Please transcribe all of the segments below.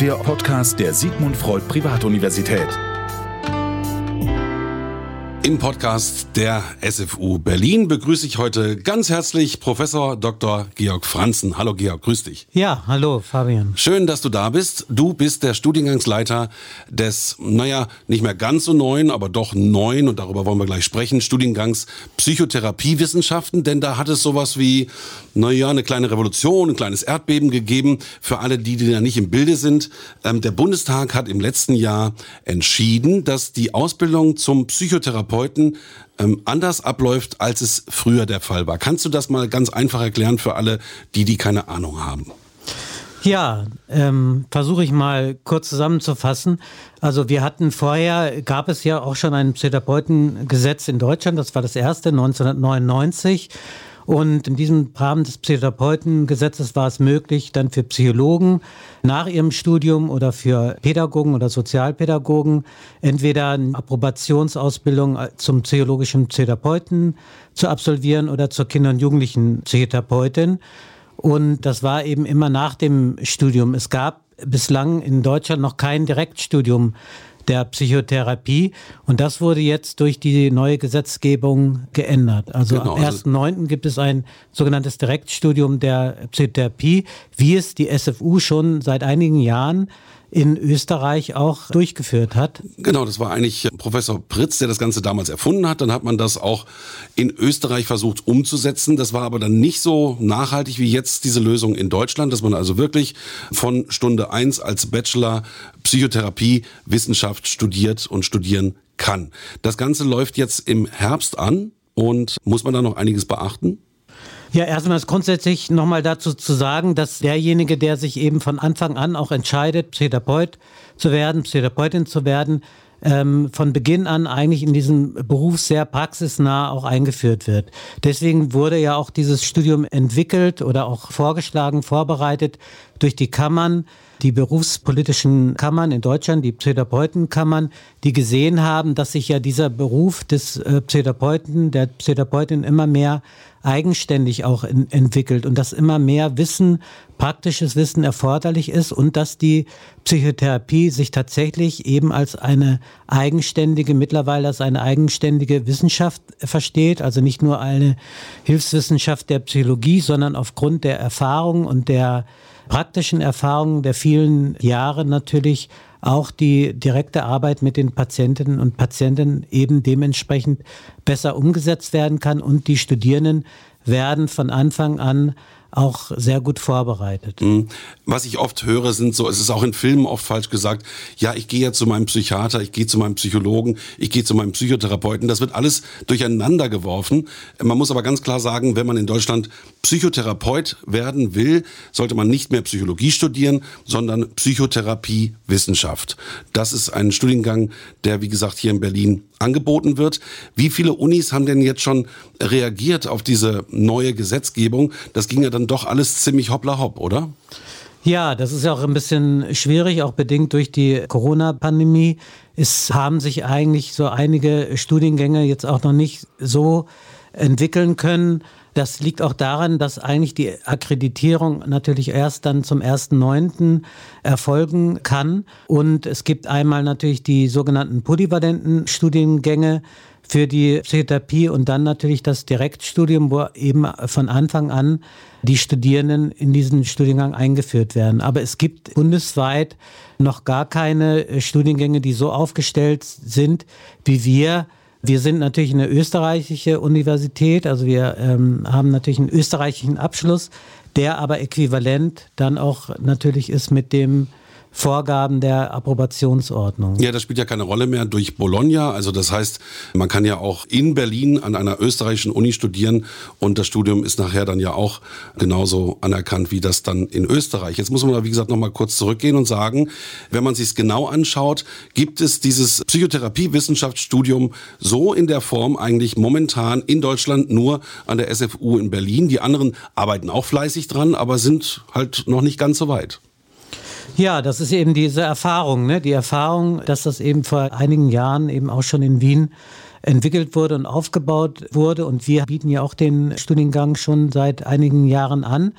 der Podcast der Sigmund Freud Privatuniversität. Im Podcast der SFU Berlin begrüße ich heute ganz herzlich Professor Dr. Georg Franzen. Hallo Georg, grüß dich. Ja, hallo Fabian. Schön, dass du da bist. Du bist der Studiengangsleiter des, naja, nicht mehr ganz so neuen, aber doch neuen, und darüber wollen wir gleich sprechen, Studiengangs Psychotherapiewissenschaften, denn da hat es sowas wie, naja, eine kleine Revolution, ein kleines Erdbeben gegeben für alle die, die da nicht im Bilde sind. Ähm, der Bundestag hat im letzten Jahr entschieden, dass die Ausbildung zum Psychotherapeuten Therapeuten ähm, anders abläuft, als es früher der Fall war. Kannst du das mal ganz einfach erklären für alle, die, die keine Ahnung haben? Ja, ähm, versuche ich mal kurz zusammenzufassen. Also wir hatten vorher, gab es ja auch schon ein Therapeutengesetz in Deutschland, das war das erste 1999. Und in diesem Rahmen des Psychotherapeutengesetzes war es möglich, dann für Psychologen nach ihrem Studium oder für Pädagogen oder Sozialpädagogen entweder eine Approbationsausbildung zum psychologischen Therapeuten zu absolvieren oder zur Kinder- und Jugendlichen Psychotherapeutin. Und das war eben immer nach dem Studium. Es gab bislang in Deutschland noch kein Direktstudium der Psychotherapie. Und das wurde jetzt durch die neue Gesetzgebung geändert. Also genau, am 1.9. Also gibt es ein sogenanntes Direktstudium der Psychotherapie, wie es die SFU schon seit einigen Jahren in Österreich auch durchgeführt hat. Genau, das war eigentlich Professor Pritz, der das Ganze damals erfunden hat. Dann hat man das auch in Österreich versucht umzusetzen. Das war aber dann nicht so nachhaltig wie jetzt diese Lösung in Deutschland, dass man also wirklich von Stunde eins als Bachelor Psychotherapie Wissenschaft studiert und studieren kann. Das Ganze läuft jetzt im Herbst an und muss man da noch einiges beachten? Ja, erstmal ist grundsätzlich nochmal dazu zu sagen, dass derjenige, der sich eben von Anfang an auch entscheidet, Psychotherapeut zu werden, Psychotherapeutin zu werden, ähm, von Beginn an eigentlich in diesem Beruf sehr praxisnah auch eingeführt wird. Deswegen wurde ja auch dieses Studium entwickelt oder auch vorgeschlagen, vorbereitet durch die Kammern, die berufspolitischen Kammern in Deutschland, die Psychotherapeutenkammern, die gesehen haben, dass sich ja dieser Beruf des äh, Psychotherapeuten, der Psychotherapeutin immer mehr eigenständig auch in, entwickelt und dass immer mehr Wissen, praktisches Wissen erforderlich ist und dass die Psychotherapie sich tatsächlich eben als eine eigenständige, mittlerweile als eine eigenständige Wissenschaft versteht, also nicht nur eine Hilfswissenschaft der Psychologie, sondern aufgrund der Erfahrung und der praktischen Erfahrungen der vielen Jahre natürlich auch die direkte Arbeit mit den Patientinnen und Patienten eben dementsprechend besser umgesetzt werden kann. Und die Studierenden werden von Anfang an auch sehr gut vorbereitet. Mhm. Was ich oft höre, sind so, es ist auch in Filmen oft falsch gesagt, ja, ich gehe ja zu meinem Psychiater, ich gehe zu meinem Psychologen, ich gehe zu meinem Psychotherapeuten. Das wird alles durcheinander geworfen. Man muss aber ganz klar sagen, wenn man in Deutschland Psychotherapeut werden will, sollte man nicht mehr Psychologie studieren, sondern Psychotherapiewissenschaft. Das ist ein Studiengang, der, wie gesagt, hier in Berlin angeboten wird. Wie viele Unis haben denn jetzt schon reagiert auf diese neue Gesetzgebung? Das ging ja dann doch alles ziemlich hoppla hopp, oder? Ja, das ist ja auch ein bisschen schwierig, auch bedingt durch die Corona-Pandemie. Es haben sich eigentlich so einige Studiengänge jetzt auch noch nicht so entwickeln können. Das liegt auch daran, dass eigentlich die Akkreditierung natürlich erst dann zum 1.9. erfolgen kann. Und es gibt einmal natürlich die sogenannten polyvalenten Studiengänge für die Psychotherapie und dann natürlich das Direktstudium, wo eben von Anfang an die Studierenden in diesen Studiengang eingeführt werden. Aber es gibt bundesweit noch gar keine Studiengänge, die so aufgestellt sind, wie wir wir sind natürlich eine österreichische Universität, also wir ähm, haben natürlich einen österreichischen Abschluss, der aber äquivalent dann auch natürlich ist mit dem Vorgaben der Approbationsordnung. Ja, das spielt ja keine Rolle mehr durch Bologna. Also das heißt, man kann ja auch in Berlin an einer österreichischen Uni studieren und das Studium ist nachher dann ja auch genauso anerkannt wie das dann in Österreich. Jetzt muss man da, wie gesagt, nochmal kurz zurückgehen und sagen, wenn man sich genau anschaut, gibt es dieses Psychotherapie-Wissenschaftsstudium so in der Form eigentlich momentan in Deutschland nur an der SFU in Berlin. Die anderen arbeiten auch fleißig dran, aber sind halt noch nicht ganz so weit. Ja, das ist eben diese Erfahrung, ne? die Erfahrung, dass das eben vor einigen Jahren eben auch schon in Wien entwickelt wurde und aufgebaut wurde. Und wir bieten ja auch den Studiengang schon seit einigen Jahren an.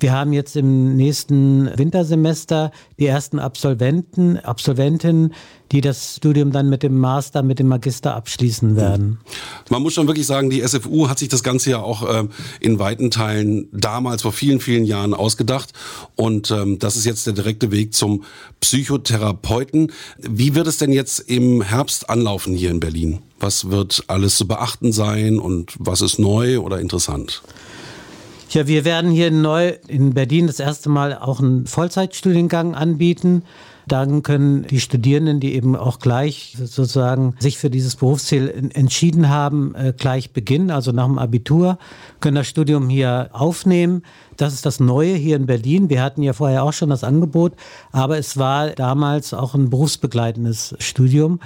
Wir haben jetzt im nächsten Wintersemester die ersten Absolventen, Absolventinnen, die das Studium dann mit dem Master, mit dem Magister abschließen werden. Man muss schon wirklich sagen, die SFU hat sich das Ganze ja auch äh, in weiten Teilen damals vor vielen, vielen Jahren ausgedacht. Und ähm, das ist jetzt der direkte Weg zum Psychotherapeuten. Wie wird es denn jetzt im Herbst anlaufen hier in Berlin? Was wird alles zu beachten sein und was ist neu oder interessant? Ja, wir werden hier neu in Berlin das erste Mal auch einen Vollzeitstudiengang anbieten. Dann können die Studierenden, die eben auch gleich sozusagen sich für dieses Berufsziel entschieden haben, äh, gleich beginnen, also nach dem Abitur, können das Studium hier aufnehmen. Das ist das Neue hier in Berlin. Wir hatten ja vorher auch schon das Angebot, aber es war damals auch ein berufsbegleitendes Studium.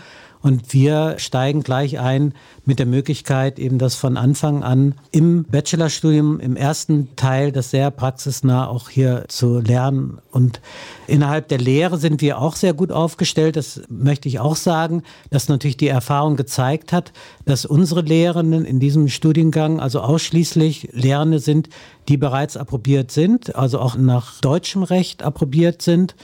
Und wir steigen gleich ein mit der Möglichkeit, eben das von Anfang an im Bachelorstudium, im ersten Teil, das sehr praxisnah auch hier zu lernen. Und innerhalb der Lehre sind wir auch sehr gut aufgestellt. Das möchte ich auch sagen, dass natürlich die Erfahrung gezeigt hat, dass unsere Lehrenden in diesem Studiengang also ausschließlich Lehrende sind, die bereits approbiert sind, also auch nach deutschem Recht approbiert sind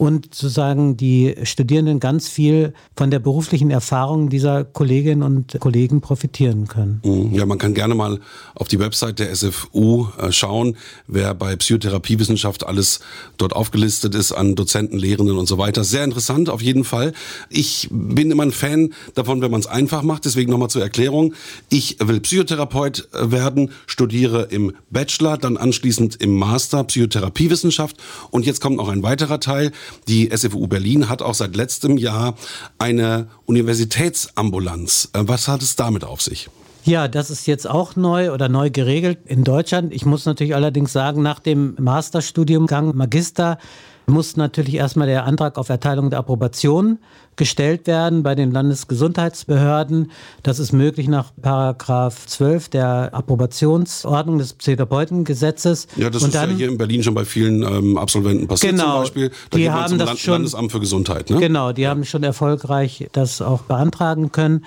und sozusagen die Studierenden ganz viel von der beruflichen Erfahrung dieser Kolleginnen und Kollegen profitieren können. Mhm. Ja, man kann gerne mal auf die Website der SFU äh, schauen, wer bei Psychotherapiewissenschaft alles dort aufgelistet ist an Dozenten, Lehrenden und so weiter. Sehr interessant auf jeden Fall. Ich bin immer ein Fan davon, wenn man es einfach macht. Deswegen nochmal zur Erklärung. Ich will Psychotherapeut äh, werden, studiere im Bachelor, dann anschließend im Master Psychotherapiewissenschaft und jetzt kommt noch ein weiterer Teil. Die SFU Berlin hat auch seit letztem Jahr eine Universitätsambulanz. Äh, was hat es damit auf sich? Ja, das ist jetzt auch neu oder neu geregelt in Deutschland. Ich muss natürlich allerdings sagen, nach dem Masterstudiumgang Magister muss natürlich erstmal der Antrag auf Erteilung der Approbation gestellt werden bei den Landesgesundheitsbehörden. Das ist möglich nach Paragraph 12 der Approbationsordnung des Therapeuten-Gesetzes. Ja, das Und ist dann, ja hier in Berlin schon bei vielen ähm, Absolventen passiert genau, zum Beispiel. Da die haben das Land schon, Landesamt für Gesundheit. Ne? Genau, die haben schon erfolgreich das auch beantragen können.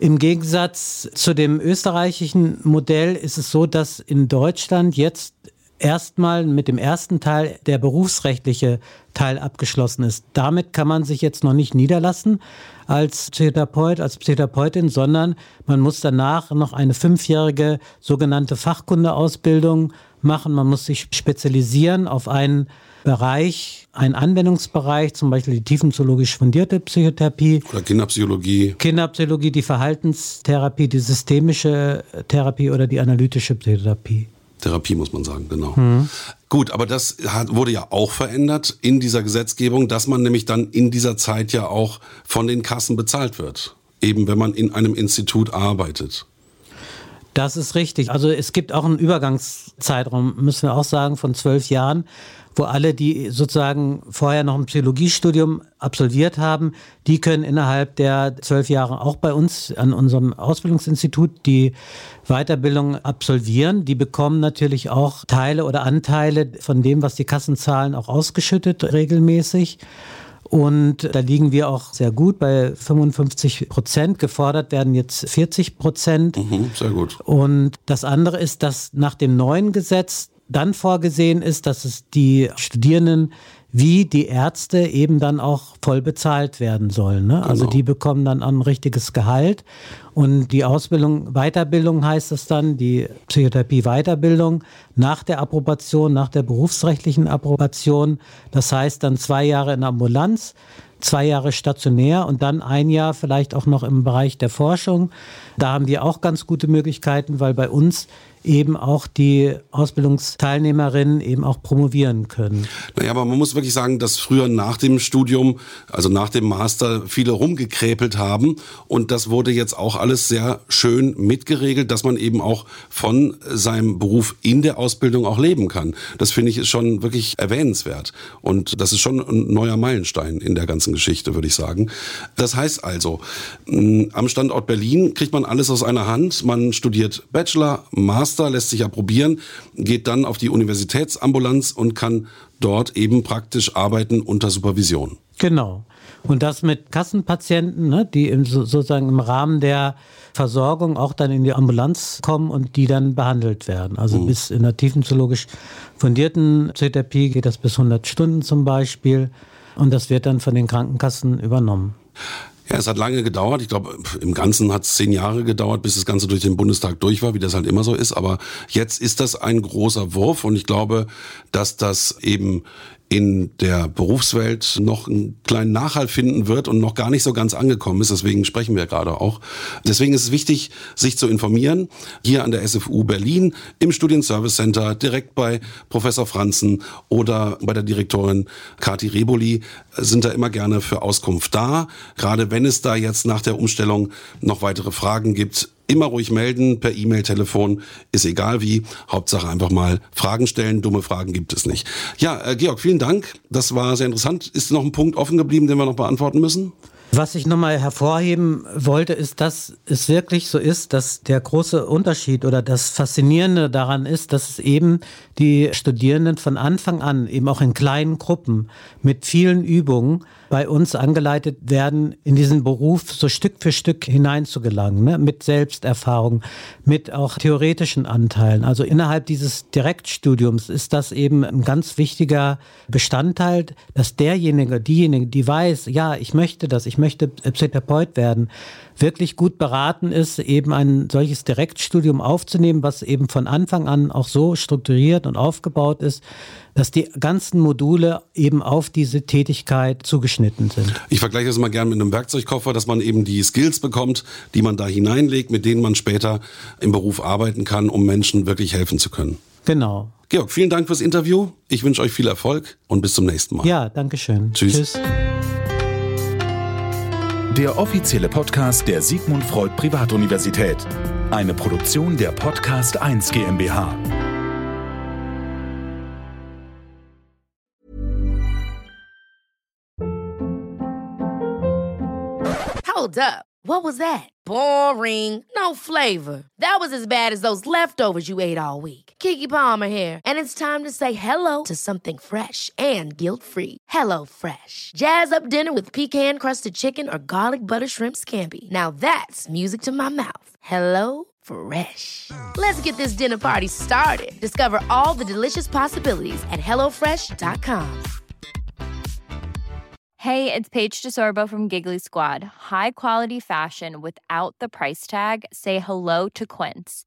Im Gegensatz zu dem österreichischen Modell ist es so, dass in Deutschland jetzt erstmal mit dem ersten Teil der berufsrechtliche Teil abgeschlossen ist. Damit kann man sich jetzt noch nicht niederlassen als Therapeut, als Therapeutin, sondern man muss danach noch eine fünfjährige sogenannte Fachkundeausbildung machen. Man muss sich spezialisieren auf einen Bereich, einen Anwendungsbereich, zum Beispiel die tiefenzoologisch fundierte Psychotherapie. Oder Kinderpsychologie. Kinderpsychologie, die Verhaltenstherapie, die systemische Therapie oder die analytische Psychotherapie. Therapie, muss man sagen, genau. Mhm. Gut, aber das hat, wurde ja auch verändert in dieser Gesetzgebung, dass man nämlich dann in dieser Zeit ja auch von den Kassen bezahlt wird. Eben wenn man in einem Institut arbeitet. Das ist richtig. Also es gibt auch einen Übergangszeitraum, müssen wir auch sagen, von zwölf Jahren wo alle, die sozusagen vorher noch ein Psychologiestudium absolviert haben, die können innerhalb der zwölf Jahre auch bei uns an unserem Ausbildungsinstitut die Weiterbildung absolvieren. Die bekommen natürlich auch Teile oder Anteile von dem, was die Kassen zahlen, auch ausgeschüttet regelmäßig. Und da liegen wir auch sehr gut bei 55 Prozent. Gefordert werden jetzt 40 Prozent. Mhm, sehr gut. Und das andere ist, dass nach dem neuen Gesetz dann vorgesehen ist, dass es die Studierenden wie die Ärzte eben dann auch voll bezahlt werden sollen. Ne? Also genau. Also die bekommen dann ein richtiges Gehalt. Und die Ausbildung, Weiterbildung heißt es dann, die Psychotherapie-Weiterbildung nach der Approbation, nach der berufsrechtlichen Approbation. Das heißt dann zwei Jahre in der Ambulanz, zwei Jahre stationär und dann ein Jahr vielleicht auch noch im Bereich der Forschung. Da haben wir auch ganz gute Möglichkeiten, weil bei uns eben auch die Ausbildungsteilnehmerinnen eben auch promovieren können. Naja, aber man muss wirklich sagen, dass früher nach dem Studium, also nach dem Master, viele rumgekräpelt haben und das wurde jetzt auch alles sehr schön mitgeregelt, dass man eben auch von seinem Beruf in der Ausbildung auch leben kann. Das finde ich ist schon wirklich erwähnenswert und das ist schon ein neuer Meilenstein in der ganzen Geschichte, würde ich sagen. Das heißt also, am Standort Berlin kriegt man alles aus einer Hand. Man studiert Bachelor, Master, Master, lässt sich approbieren, geht dann auf die Universitätsambulanz und kann dort eben praktisch arbeiten unter Supervision. Genau. Und das mit Kassenpatienten, ne, die im, sozusagen im Rahmen der Versorgung auch dann in die Ambulanz kommen und die dann behandelt werden. Also mhm. bis in der tiefenzoologisch fundierten Therapie geht das bis 100 Stunden zum Beispiel. Und das wird dann von den Krankenkassen übernommen. Ja, es hat lange gedauert. Ich glaube, im Ganzen hat es zehn Jahre gedauert, bis das Ganze durch den Bundestag durch war, wie das halt immer so ist. Aber jetzt ist das ein großer Wurf und ich glaube, dass das eben in der Berufswelt noch einen kleinen Nachhall finden wird und noch gar nicht so ganz angekommen ist. Deswegen sprechen wir gerade auch. Deswegen ist es wichtig, sich zu informieren. Hier an der SFU Berlin im Studienservice Center, direkt bei Professor Franzen oder bei der Direktorin Kati Reboli sind da immer gerne für Auskunft da. Gerade wenn es da jetzt nach der Umstellung noch weitere Fragen gibt, immer ruhig melden, per E-Mail, Telefon, ist egal wie. Hauptsache einfach mal Fragen stellen. Dumme Fragen gibt es nicht. Ja, äh, Georg, vielen Dank. Das war sehr interessant. Ist noch ein Punkt offen geblieben, den wir noch beantworten müssen? Was ich nochmal hervorheben wollte, ist, dass es wirklich so ist, dass der große Unterschied oder das Faszinierende daran ist, dass es eben die Studierenden von Anfang an eben auch in kleinen Gruppen mit vielen Übungen bei uns angeleitet werden, in diesen Beruf so Stück für Stück hineinzugelangen, ne? mit Selbsterfahrung, mit auch theoretischen Anteilen. Also innerhalb dieses Direktstudiums ist das eben ein ganz wichtiger Bestandteil, dass derjenige, diejenige, die weiß, ja, ich möchte das, ich möchte Therapeut werden, wirklich gut beraten ist, eben ein solches Direktstudium aufzunehmen, was eben von Anfang an auch so strukturiert und aufgebaut ist, dass die ganzen Module eben auf diese Tätigkeit zugeschnitten sind. Ich vergleiche das mal gerne mit einem Werkzeugkoffer, dass man eben die Skills bekommt, die man da hineinlegt, mit denen man später im Beruf arbeiten kann, um Menschen wirklich helfen zu können. Genau. Georg, vielen Dank fürs Interview. Ich wünsche euch viel Erfolg und bis zum nächsten Mal. Ja, danke schön. Tschüss. Tschüss. Der offizielle Podcast der Sigmund Freud Privatuniversität. Eine Produktion der Podcast 1 GmbH. Hold up. What was that? Boring. No flavor. That was as bad as those leftovers you ate all week. Kiki Palmer here, and it's time to say hello to something fresh and guilt-free. Hello Fresh. Jazz up dinner with pecan-crusted chicken or garlic butter shrimp scampi. Now that's music to my mouth. Hello Fresh. Let's get this dinner party started. Discover all the delicious possibilities at hellofresh.com. Hey, it's Paige DeSorbo from Giggly Squad. High quality fashion without the price tag. Say hello to Quince.